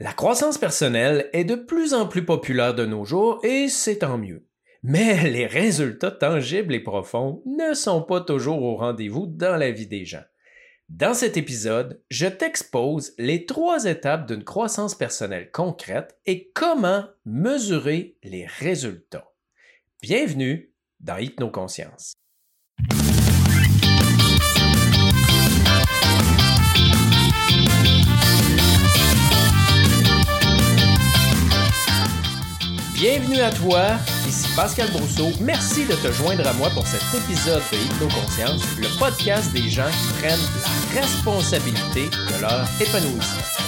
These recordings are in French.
La croissance personnelle est de plus en plus populaire de nos jours et c'est tant mieux. Mais les résultats tangibles et profonds ne sont pas toujours au rendez-vous dans la vie des gens. Dans cet épisode, je t'expose les trois étapes d'une croissance personnelle concrète et comment mesurer les résultats. Bienvenue dans Hypnoconscience. Bienvenue à toi, ici Pascal Brousseau. Merci de te joindre à moi pour cet épisode de Hypnoconscience, le podcast des gens qui prennent la responsabilité de leur épanouissement.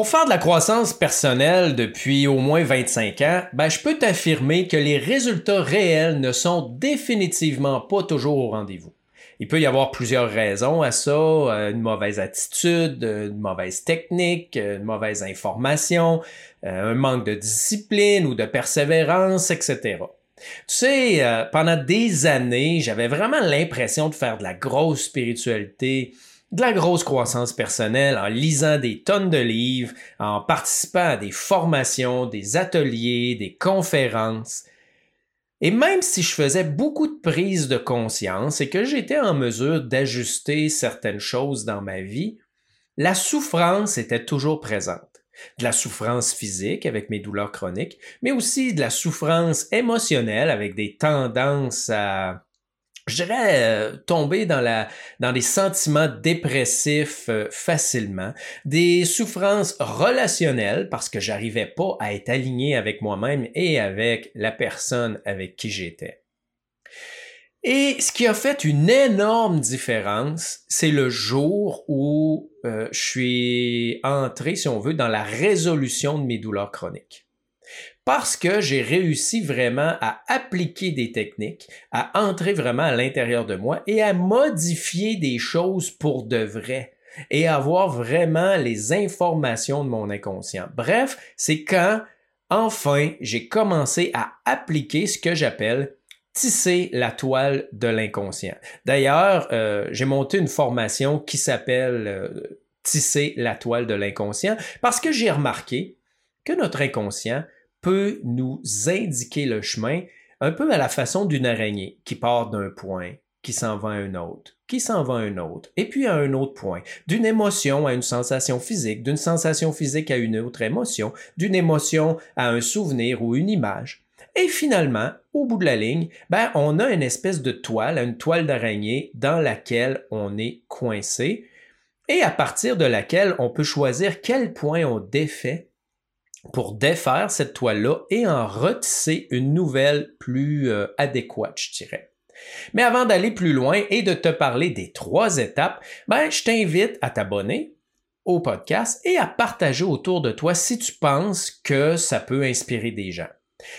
Pour faire de la croissance personnelle depuis au moins 25 ans, ben, je peux t'affirmer que les résultats réels ne sont définitivement pas toujours au rendez-vous. Il peut y avoir plusieurs raisons à ça, euh, une mauvaise attitude, une mauvaise technique, une mauvaise information, euh, un manque de discipline ou de persévérance, etc. Tu sais, euh, pendant des années, j'avais vraiment l'impression de faire de la grosse spiritualité, de la grosse croissance personnelle en lisant des tonnes de livres, en participant à des formations, des ateliers, des conférences. Et même si je faisais beaucoup de prises de conscience et que j'étais en mesure d'ajuster certaines choses dans ma vie, la souffrance était toujours présente. De la souffrance physique avec mes douleurs chroniques, mais aussi de la souffrance émotionnelle avec des tendances à je dirais, euh, tomber dans, la, dans des sentiments dépressifs euh, facilement, des souffrances relationnelles parce que j'arrivais pas à être aligné avec moi-même et avec la personne avec qui j'étais. Et ce qui a fait une énorme différence, c'est le jour où euh, je suis entré, si on veut, dans la résolution de mes douleurs chroniques parce que j'ai réussi vraiment à appliquer des techniques, à entrer vraiment à l'intérieur de moi et à modifier des choses pour de vrai et avoir vraiment les informations de mon inconscient. Bref, c'est quand enfin j'ai commencé à appliquer ce que j'appelle tisser la toile de l'inconscient. D'ailleurs, euh, j'ai monté une formation qui s'appelle euh, tisser la toile de l'inconscient parce que j'ai remarqué que notre inconscient peut nous indiquer le chemin un peu à la façon d'une araignée qui part d'un point, qui s'en va à un autre, qui s'en va à un autre, et puis à un autre point, d'une émotion à une sensation physique, d'une sensation physique à une autre émotion, d'une émotion à un souvenir ou une image. Et finalement, au bout de la ligne, ben, on a une espèce de toile, une toile d'araignée dans laquelle on est coincé et à partir de laquelle on peut choisir quel point on défait pour défaire cette toile-là et en retisser une nouvelle plus euh, adéquate, je dirais. Mais avant d'aller plus loin et de te parler des trois étapes, ben, je t'invite à t'abonner au podcast et à partager autour de toi si tu penses que ça peut inspirer des gens.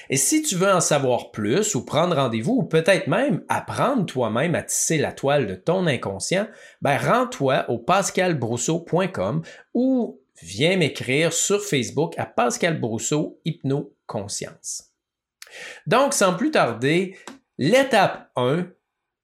Et si tu veux en savoir plus ou prendre rendez-vous ou peut-être même apprendre toi-même à tisser la toile de ton inconscient, ben rends-toi au pascalbrousseau.com ou viens m'écrire sur Facebook à Pascal Brousseau Hypno-Conscience. Donc, sans plus tarder, l'étape 1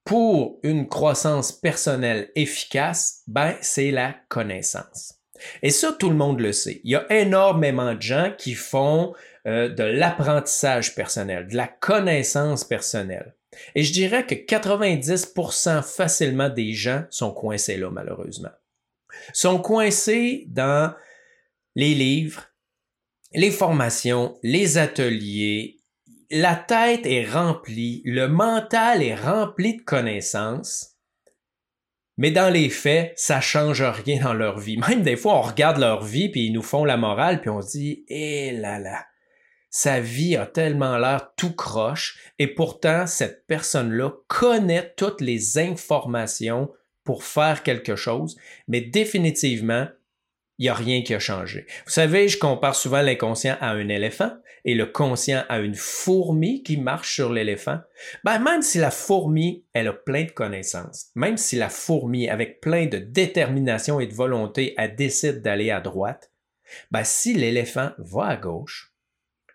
pour une croissance personnelle efficace, ben, c'est la connaissance. Et ça, tout le monde le sait. Il y a énormément de gens qui font euh, de l'apprentissage personnel, de la connaissance personnelle. Et je dirais que 90% facilement des gens sont coincés là, malheureusement. Sont coincés dans les livres, les formations, les ateliers, la tête est remplie, le mental est rempli de connaissances, mais dans les faits, ça change rien dans leur vie. Même des fois, on regarde leur vie, puis ils nous font la morale, puis on se dit, eh là là, sa vie a tellement l'air tout croche, et pourtant, cette personne-là connaît toutes les informations pour faire quelque chose, mais définitivement, il n'y a rien qui a changé. Vous savez, je compare souvent l'inconscient à un éléphant et le conscient à une fourmi qui marche sur l'éléphant. Ben, même si la fourmi, elle a plein de connaissances, même si la fourmi, avec plein de détermination et de volonté, elle décide d'aller à droite, Ben, si l'éléphant va à gauche,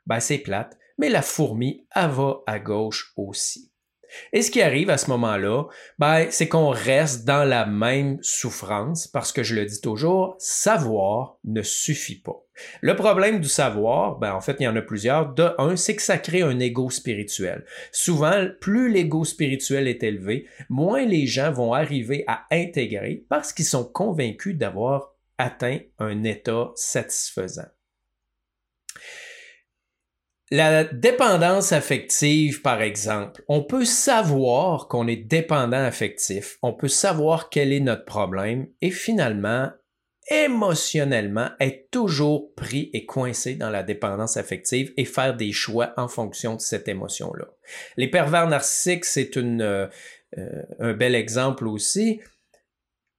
ben, c'est plate, mais la fourmi, elle va à gauche aussi. Et ce qui arrive à ce moment-là, ben, c'est qu'on reste dans la même souffrance parce que je le dis toujours, savoir ne suffit pas. Le problème du savoir, ben, en fait, il y en a plusieurs. De un, c'est que ça crée un ego spirituel. Souvent, plus l'ego spirituel est élevé, moins les gens vont arriver à intégrer parce qu'ils sont convaincus d'avoir atteint un état satisfaisant. La dépendance affective, par exemple, on peut savoir qu'on est dépendant affectif, on peut savoir quel est notre problème et finalement, émotionnellement, être toujours pris et coincé dans la dépendance affective et faire des choix en fonction de cette émotion-là. Les pervers narcissiques, c'est euh, euh, un bel exemple aussi.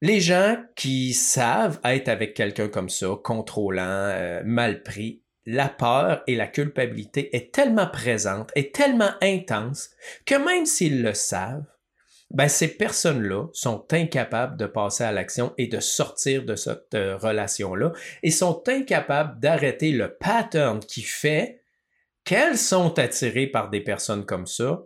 Les gens qui savent être avec quelqu'un comme ça, contrôlant, euh, mal pris, la peur et la culpabilité est tellement présente, est tellement intense, que même s'ils le savent, ben ces personnes-là sont incapables de passer à l'action et de sortir de cette euh, relation-là et sont incapables d'arrêter le pattern qui fait qu'elles sont attirées par des personnes comme ça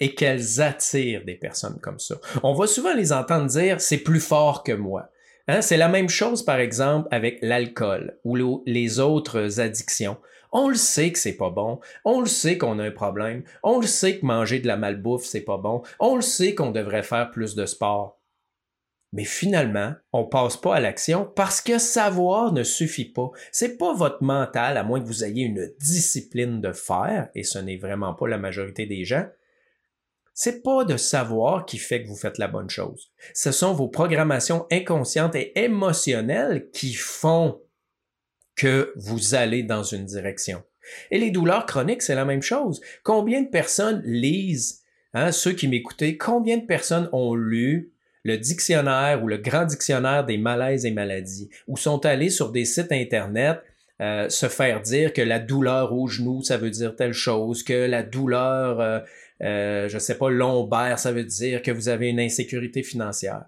et qu'elles attirent des personnes comme ça. On va souvent les entendre dire c'est plus fort que moi. Hein, c'est la même chose, par exemple, avec l'alcool ou les autres addictions. On le sait que c'est pas bon. On le sait qu'on a un problème. On le sait que manger de la malbouffe, c'est pas bon. On le sait qu'on devrait faire plus de sport. Mais finalement, on passe pas à l'action parce que savoir ne suffit pas. C'est pas votre mental, à moins que vous ayez une discipline de faire, et ce n'est vraiment pas la majorité des gens, c'est pas de savoir qui fait que vous faites la bonne chose. Ce sont vos programmations inconscientes et émotionnelles qui font que vous allez dans une direction. Et les douleurs chroniques, c'est la même chose. Combien de personnes lisent, hein, ceux qui m'écoutaient, combien de personnes ont lu le dictionnaire ou le grand dictionnaire des malaises et maladies, ou sont allés sur des sites Internet euh, se faire dire que la douleur au genou, ça veut dire telle chose, que la douleur euh, euh, je sais pas, lombaire, ça veut dire que vous avez une insécurité financière.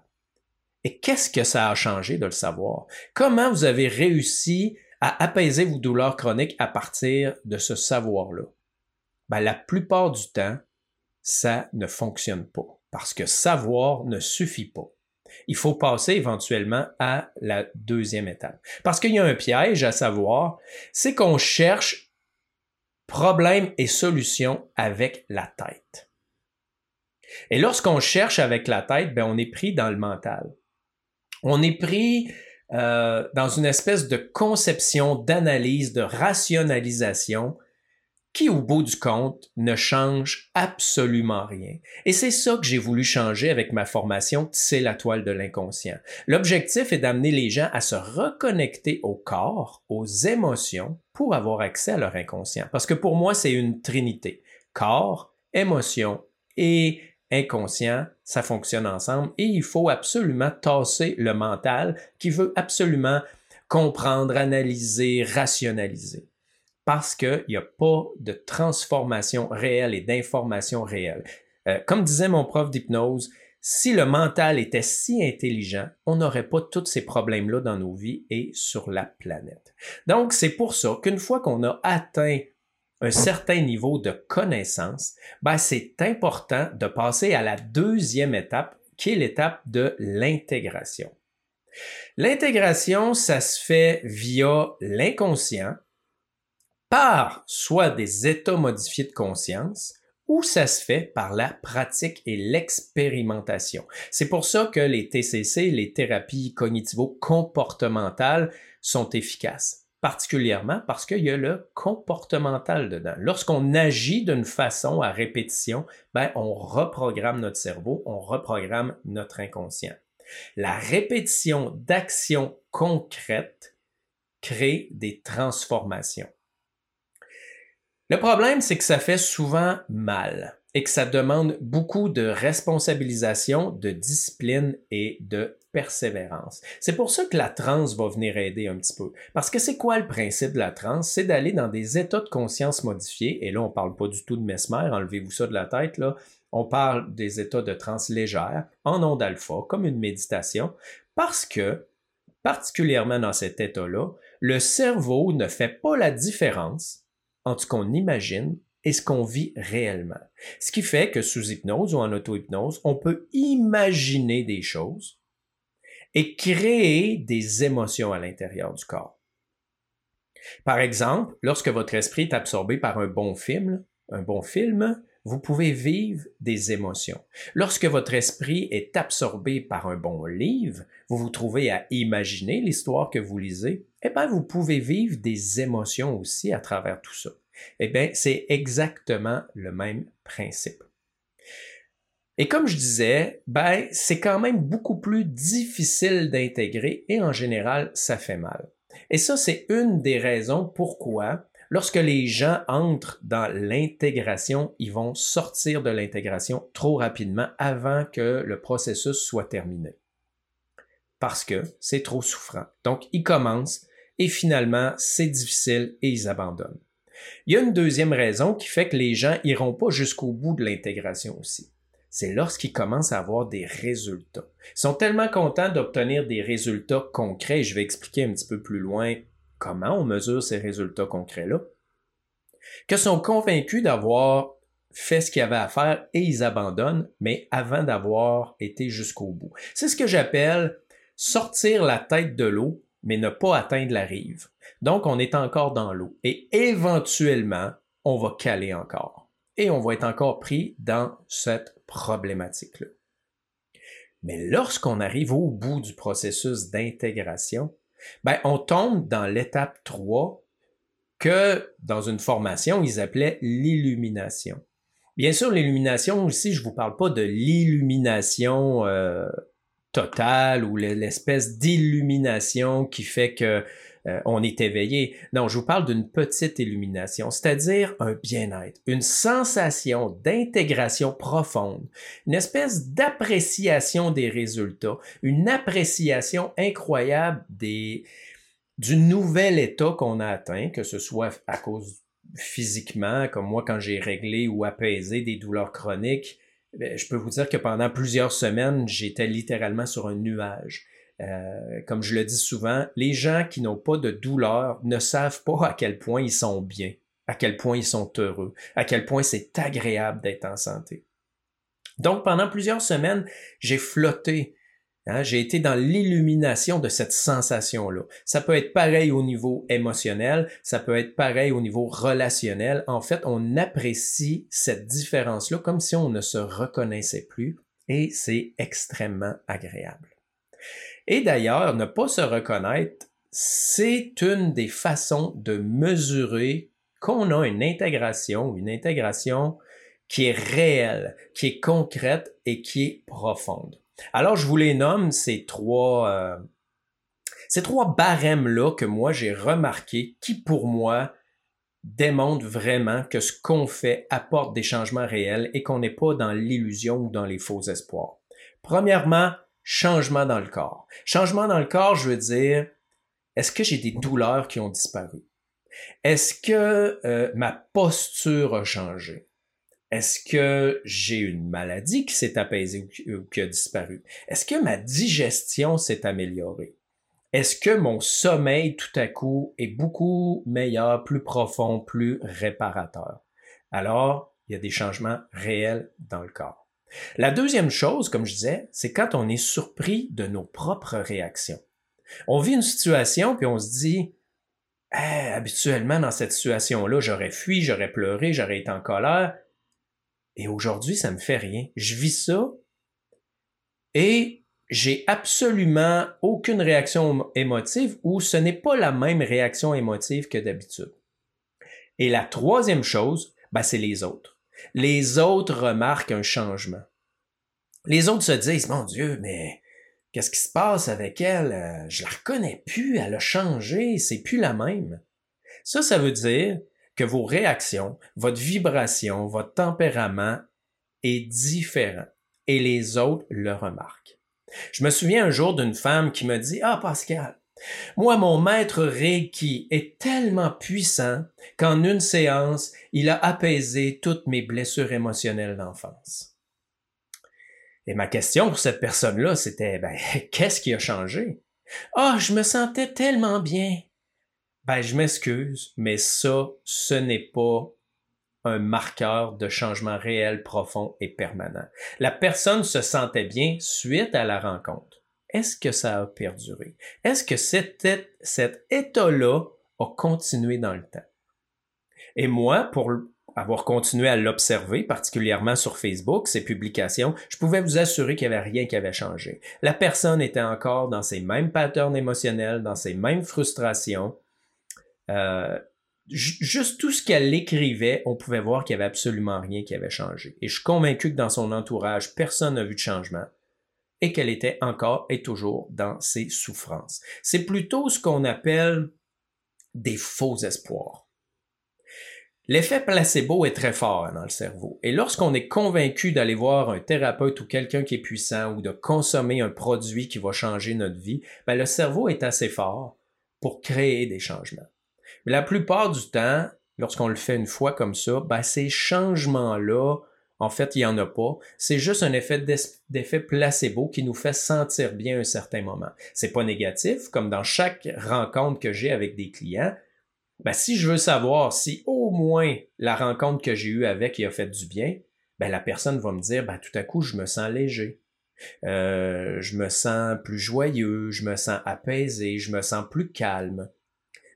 Et qu'est-ce que ça a changé de le savoir? Comment vous avez réussi à apaiser vos douleurs chroniques à partir de ce savoir-là? Ben, la plupart du temps, ça ne fonctionne pas parce que savoir ne suffit pas. Il faut passer éventuellement à la deuxième étape. Parce qu'il y a un piège à savoir, c'est qu'on cherche problème et solution avec la tête. Et lorsqu'on cherche avec la tête, ben on est pris dans le mental. On est pris euh, dans une espèce de conception, d'analyse, de rationalisation qui, au bout du compte, ne change absolument rien. Et c'est ça que j'ai voulu changer avec ma formation Tisser la toile de l'inconscient. L'objectif est d'amener les gens à se reconnecter au corps, aux émotions, pour avoir accès à leur inconscient. Parce que pour moi, c'est une trinité. Corps, émotion et inconscient, ça fonctionne ensemble et il faut absolument tasser le mental qui veut absolument comprendre, analyser, rationaliser parce qu'il n'y a pas de transformation réelle et d'information réelle. Euh, comme disait mon prof d'hypnose, si le mental était si intelligent, on n'aurait pas tous ces problèmes-là dans nos vies et sur la planète. Donc, c'est pour ça qu'une fois qu'on a atteint un certain niveau de connaissance, ben, c'est important de passer à la deuxième étape, qui est l'étape de l'intégration. L'intégration, ça se fait via l'inconscient, par soit des états modifiés de conscience, ou ça se fait par la pratique et l'expérimentation. C'est pour ça que les TCC, les thérapies cognitivo-comportementales, sont efficaces, particulièrement parce qu'il y a le comportemental dedans. Lorsqu'on agit d'une façon à répétition, ben, on reprogramme notre cerveau, on reprogramme notre inconscient. La répétition d'actions concrètes crée des transformations. Le problème, c'est que ça fait souvent mal et que ça demande beaucoup de responsabilisation, de discipline et de persévérance. C'est pour ça que la transe va venir aider un petit peu. Parce que c'est quoi le principe de la transe? C'est d'aller dans des états de conscience modifiés. Et là, on parle pas du tout de mesmer, enlevez-vous ça de la tête, là. On parle des états de transe légère, en onde alpha, comme une méditation, parce que, particulièrement dans cet état-là, le cerveau ne fait pas la différence entre ce qu'on imagine et ce qu'on vit réellement. Ce qui fait que sous hypnose ou en auto-hypnose, on peut imaginer des choses et créer des émotions à l'intérieur du corps. Par exemple, lorsque votre esprit est absorbé par un bon film, un bon film, vous pouvez vivre des émotions. Lorsque votre esprit est absorbé par un bon livre, vous vous trouvez à imaginer l'histoire que vous lisez, eh bien, vous pouvez vivre des émotions aussi à travers tout ça. Eh bien, c'est exactement le même principe. Et comme je disais, ben, c'est quand même beaucoup plus difficile d'intégrer et en général, ça fait mal. Et ça, c'est une des raisons pourquoi Lorsque les gens entrent dans l'intégration, ils vont sortir de l'intégration trop rapidement avant que le processus soit terminé. Parce que c'est trop souffrant. Donc, ils commencent et finalement, c'est difficile et ils abandonnent. Il y a une deuxième raison qui fait que les gens iront pas jusqu'au bout de l'intégration aussi. C'est lorsqu'ils commencent à avoir des résultats. Ils sont tellement contents d'obtenir des résultats concrets, je vais expliquer un petit peu plus loin comment on mesure ces résultats concrets-là, que sont convaincus d'avoir fait ce qu'il y avait à faire et ils abandonnent, mais avant d'avoir été jusqu'au bout. C'est ce que j'appelle sortir la tête de l'eau, mais ne pas atteindre la rive. Donc, on est encore dans l'eau et éventuellement, on va caler encore et on va être encore pris dans cette problématique-là. Mais lorsqu'on arrive au bout du processus d'intégration, ben, on tombe dans l'étape 3 que dans une formation, ils appelaient l'illumination. Bien sûr, l'illumination aussi, je ne vous parle pas de l'illumination euh, totale ou l'espèce d'illumination qui fait que euh, on est éveillé. Non, je vous parle d'une petite illumination, c'est-à-dire un bien-être, une sensation d'intégration profonde, une espèce d'appréciation des résultats, une appréciation incroyable du nouvel état qu'on a atteint, que ce soit à cause physiquement, comme moi quand j'ai réglé ou apaisé des douleurs chroniques, ben, je peux vous dire que pendant plusieurs semaines, j'étais littéralement sur un nuage. Euh, comme je le dis souvent, les gens qui n'ont pas de douleur ne savent pas à quel point ils sont bien, à quel point ils sont heureux, à quel point c'est agréable d'être en santé. Donc, pendant plusieurs semaines, j'ai flotté. Hein, j'ai été dans l'illumination de cette sensation-là. Ça peut être pareil au niveau émotionnel, ça peut être pareil au niveau relationnel. En fait, on apprécie cette différence-là comme si on ne se reconnaissait plus et c'est extrêmement agréable. Et d'ailleurs, ne pas se reconnaître, c'est une des façons de mesurer qu'on a une intégration, une intégration qui est réelle, qui est concrète et qui est profonde. Alors, je vous les nomme ces trois, euh, ces trois barèmes-là que moi j'ai remarqué qui, pour moi, démontrent vraiment que ce qu'on fait apporte des changements réels et qu'on n'est pas dans l'illusion ou dans les faux espoirs. Premièrement, changement dans le corps. Changement dans le corps, je veux dire, est-ce que j'ai des douleurs qui ont disparu? Est-ce que euh, ma posture a changé? Est-ce que j'ai une maladie qui s'est apaisée ou qui a disparu? Est-ce que ma digestion s'est améliorée? Est-ce que mon sommeil tout à coup est beaucoup meilleur, plus profond, plus réparateur? Alors, il y a des changements réels dans le corps. La deuxième chose, comme je disais, c'est quand on est surpris de nos propres réactions. On vit une situation, puis on se dit, eh, habituellement, dans cette situation-là, j'aurais fui, j'aurais pleuré, j'aurais été en colère. Et aujourd'hui, ça me fait rien. Je vis ça et j'ai absolument aucune réaction émotive ou ce n'est pas la même réaction émotive que d'habitude. Et la troisième chose, ben, c'est les autres les autres remarquent un changement. Les autres se disent, mon Dieu, mais qu'est-ce qui se passe avec elle? Euh, je la reconnais plus, elle a changé, c'est plus la même. Ça, ça veut dire que vos réactions, votre vibration, votre tempérament est différent et les autres le remarquent. Je me souviens un jour d'une femme qui me dit, ah Pascal, moi, mon maître Reiki est tellement puissant qu'en une séance, il a apaisé toutes mes blessures émotionnelles d'enfance. Et ma question pour cette personne-là, c'était, ben, qu'est-ce qui a changé? Ah, je me sentais tellement bien. ben je m'excuse, mais ça, ce n'est pas un marqueur de changement réel, profond et permanent. La personne se sentait bien suite à la rencontre. Est-ce que ça a perduré? Est-ce que cet, état-là a continué dans le temps? Et moi, pour avoir continué à l'observer, particulièrement sur Facebook, ses publications, je pouvais vous assurer qu'il n'y avait rien qui avait changé. La personne était encore dans ses mêmes patterns émotionnels, dans ses mêmes frustrations. Euh, juste tout ce qu'elle écrivait, on pouvait voir qu'il n'y avait absolument rien qui avait changé. Et je suis convaincu que dans son entourage, personne n'a vu de changement et qu'elle était encore et toujours dans ses souffrances. C'est plutôt ce qu'on appelle des faux espoirs. L'effet placebo est très fort dans le cerveau. Et lorsqu'on est convaincu d'aller voir un thérapeute ou quelqu'un qui est puissant ou de consommer un produit qui va changer notre vie, ben le cerveau est assez fort pour créer des changements. Mais la plupart du temps, lorsqu'on le fait une fois comme ça, ben ces changements-là, en fait, il n'y en a pas. C'est juste un effet d'effet placebo qui nous fait sentir bien un certain moment. C'est pas négatif, comme dans chaque rencontre que j'ai avec des clients, ben, si je veux savoir si au moins la rencontre que j'ai eue avec y a fait du bien, ben, la personne va me dire, ben, tout à coup, je me sens léger. Euh, je me sens plus joyeux, je me sens apaisé, je me sens plus calme.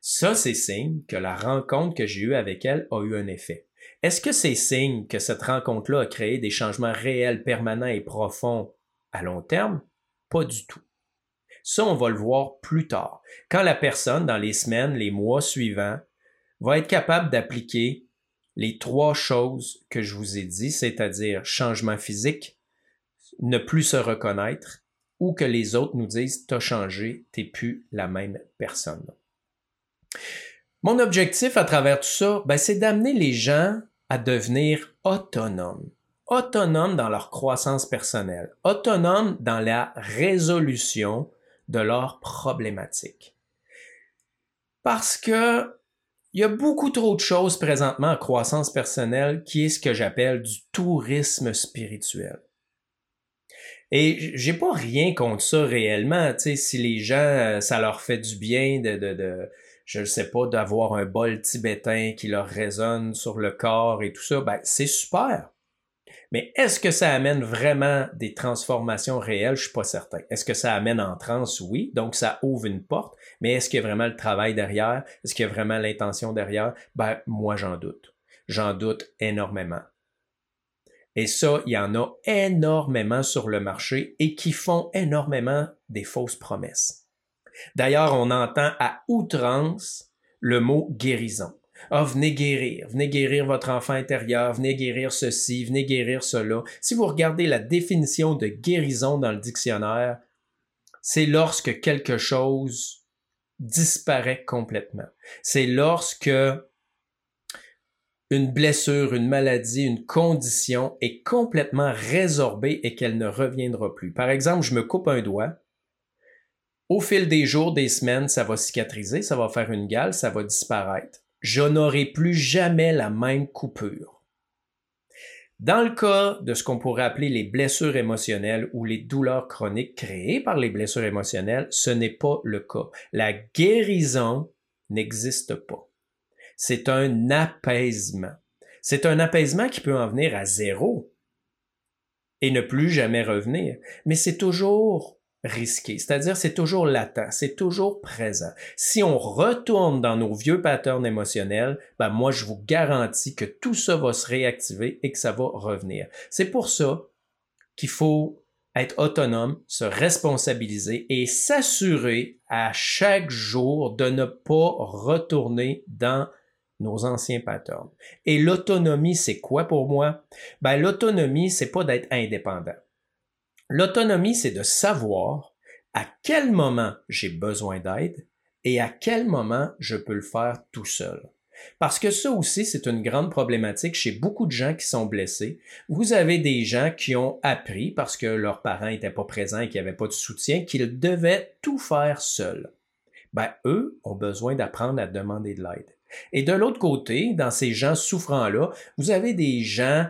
Ça, c'est signe que la rencontre que j'ai eue avec elle a eu un effet. Est-ce que c'est signe que cette rencontre-là a créé des changements réels, permanents et profonds à long terme? Pas du tout. Ça, on va le voir plus tard. Quand la personne, dans les semaines, les mois suivants, va être capable d'appliquer les trois choses que je vous ai dit, c'est-à-dire changement physique, ne plus se reconnaître, ou que les autres nous disent t'as changé, t'es plus la même personne. Mon objectif à travers tout ça, ben, c'est d'amener les gens à devenir autonomes. Autonomes dans leur croissance personnelle, autonomes dans la résolution de leurs problématiques. Parce que il y a beaucoup trop de choses présentement en croissance personnelle qui est ce que j'appelle du tourisme spirituel. Et j'ai pas rien contre ça réellement, tu sais, si les gens, ça leur fait du bien de je ne sais pas, d'avoir un bol tibétain qui leur résonne sur le corps et tout ça, ben, c'est super. Mais est-ce que ça amène vraiment des transformations réelles? Je suis pas certain. Est-ce que ça amène en transe? Oui. Donc, ça ouvre une porte. Mais est-ce qu'il y a vraiment le travail derrière? Est-ce qu'il y a vraiment l'intention derrière? Ben, moi, j'en doute. J'en doute énormément. Et ça, il y en a énormément sur le marché et qui font énormément des fausses promesses. D'ailleurs, on entend à outrance le mot guérison. Ah, venez guérir, venez guérir votre enfant intérieur, venez guérir ceci, venez guérir cela. Si vous regardez la définition de guérison dans le dictionnaire, c'est lorsque quelque chose disparaît complètement. C'est lorsque une blessure, une maladie, une condition est complètement résorbée et qu'elle ne reviendra plus. Par exemple, je me coupe un doigt. Au fil des jours, des semaines, ça va cicatriser, ça va faire une gale, ça va disparaître je n'aurai plus jamais la même coupure. Dans le cas de ce qu'on pourrait appeler les blessures émotionnelles ou les douleurs chroniques créées par les blessures émotionnelles, ce n'est pas le cas. La guérison n'existe pas. C'est un apaisement. C'est un apaisement qui peut en venir à zéro et ne plus jamais revenir, mais c'est toujours risqué. C'est-à-dire, c'est toujours latent, c'est toujours présent. Si on retourne dans nos vieux patterns émotionnels, ben moi, je vous garantis que tout ça va se réactiver et que ça va revenir. C'est pour ça qu'il faut être autonome, se responsabiliser et s'assurer à chaque jour de ne pas retourner dans nos anciens patterns. Et l'autonomie, c'est quoi pour moi? Ben, l'autonomie, c'est pas d'être indépendant. L'autonomie, c'est de savoir à quel moment j'ai besoin d'aide et à quel moment je peux le faire tout seul. Parce que ça aussi, c'est une grande problématique chez beaucoup de gens qui sont blessés. Vous avez des gens qui ont appris, parce que leurs parents n'étaient pas présents et qu'il n'y avait pas de soutien, qu'ils devaient tout faire seuls. Ben, eux ont besoin d'apprendre à demander de l'aide. Et de l'autre côté, dans ces gens souffrants-là, vous avez des gens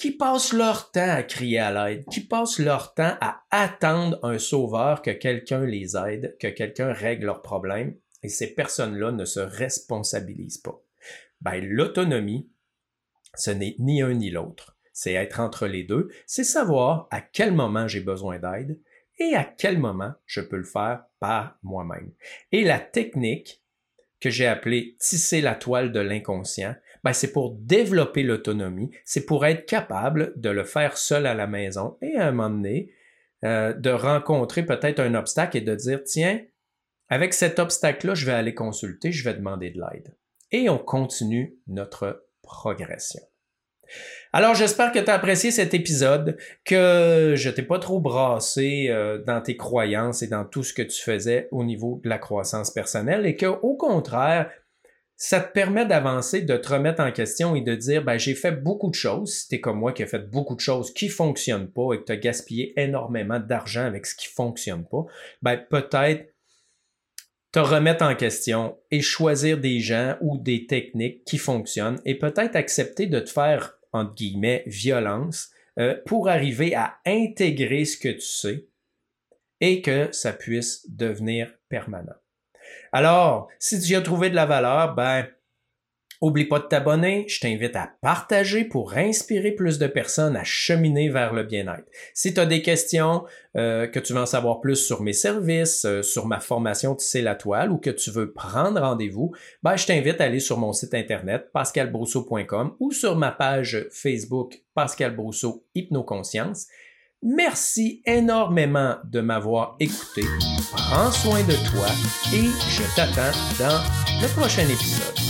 qui passent leur temps à crier à l'aide, qui passent leur temps à attendre un sauveur que quelqu'un les aide, que quelqu'un règle leurs problèmes, et ces personnes-là ne se responsabilisent pas. Ben, l'autonomie, ce n'est ni un ni l'autre. C'est être entre les deux. C'est savoir à quel moment j'ai besoin d'aide et à quel moment je peux le faire par moi-même. Et la technique que j'ai appelée tisser la toile de l'inconscient, ben c'est pour développer l'autonomie, c'est pour être capable de le faire seul à la maison et à un moment donné, euh, de rencontrer peut-être un obstacle et de dire, tiens, avec cet obstacle-là, je vais aller consulter, je vais demander de l'aide. Et on continue notre progression. Alors j'espère que tu as apprécié cet épisode, que je t'ai pas trop brassé euh, dans tes croyances et dans tout ce que tu faisais au niveau de la croissance personnelle et que au contraire, ça te permet d'avancer, de te remettre en question et de dire, ben, j'ai fait beaucoup de choses. Si t'es comme moi qui a fait beaucoup de choses qui fonctionnent pas et que tu as gaspillé énormément d'argent avec ce qui fonctionne pas, ben, peut-être te remettre en question et choisir des gens ou des techniques qui fonctionnent et peut-être accepter de te faire, entre guillemets, violence euh, pour arriver à intégrer ce que tu sais et que ça puisse devenir permanent. Alors, si tu as trouvé de la valeur, ben, Oublie pas de t'abonner, je t'invite à partager pour inspirer plus de personnes à cheminer vers le bien-être. Si tu as des questions, euh, que tu veux en savoir plus sur mes services, euh, sur ma formation Tisser la toile ou que tu veux prendre rendez-vous, ben, je t'invite à aller sur mon site internet pascalbrousseau.com ou sur ma page Facebook Pascal Brousseau Hypnoconscience. Merci énormément de m'avoir écouté. Prends soin de toi et je t'attends dans le prochain épisode.